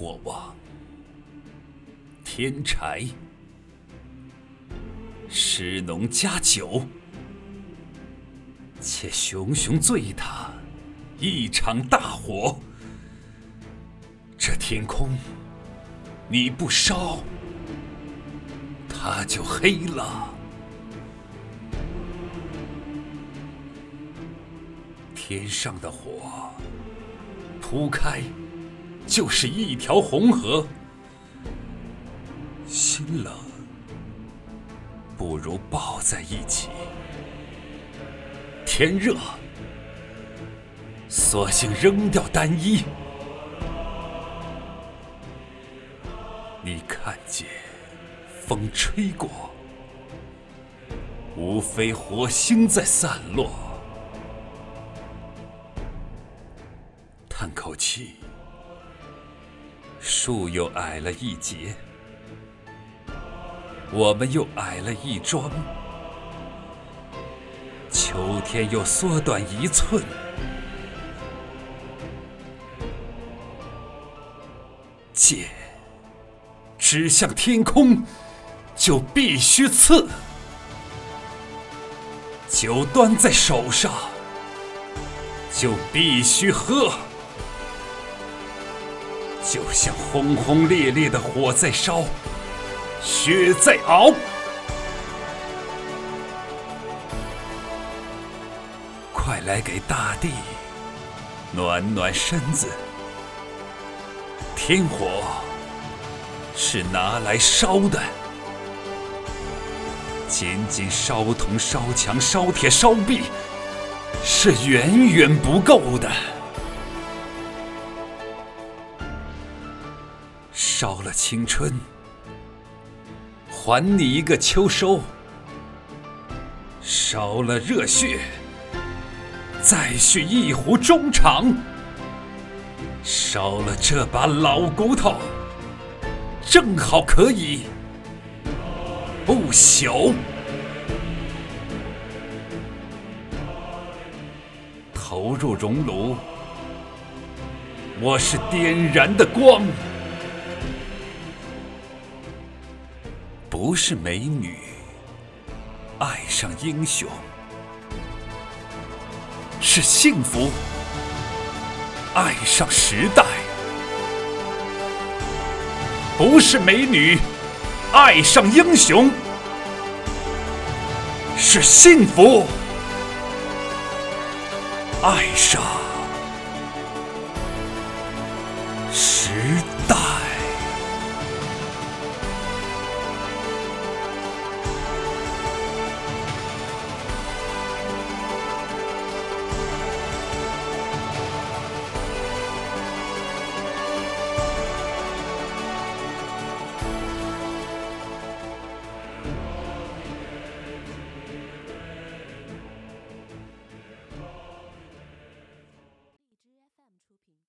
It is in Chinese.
火旺，添柴，施农加酒，且熊熊醉他一场大火。这天空，你不烧，它就黑了。天上的火铺开，就是一条红河。心冷，不如抱在一起。天热，索性扔掉单衣。你看见风吹过，无非火星在散落。叹口气，树又矮了一截，我们又矮了一桩，秋天又缩短一寸。剑指向天空，就必须刺；酒端在手上，就必须喝。就像轰轰烈烈的火在烧，血在熬，快来给大地暖暖身子。天火是拿来烧的，仅仅烧铜、烧墙、烧铁、烧壁是远远不够的。烧了青春，还你一个秋收；烧了热血，再续一壶衷肠；烧了这把老骨头，正好可以。不朽。投入熔炉，我是点燃的光。不是美女爱上英雄，是幸福爱上时代。不是美女爱上英雄，是幸福爱上时代。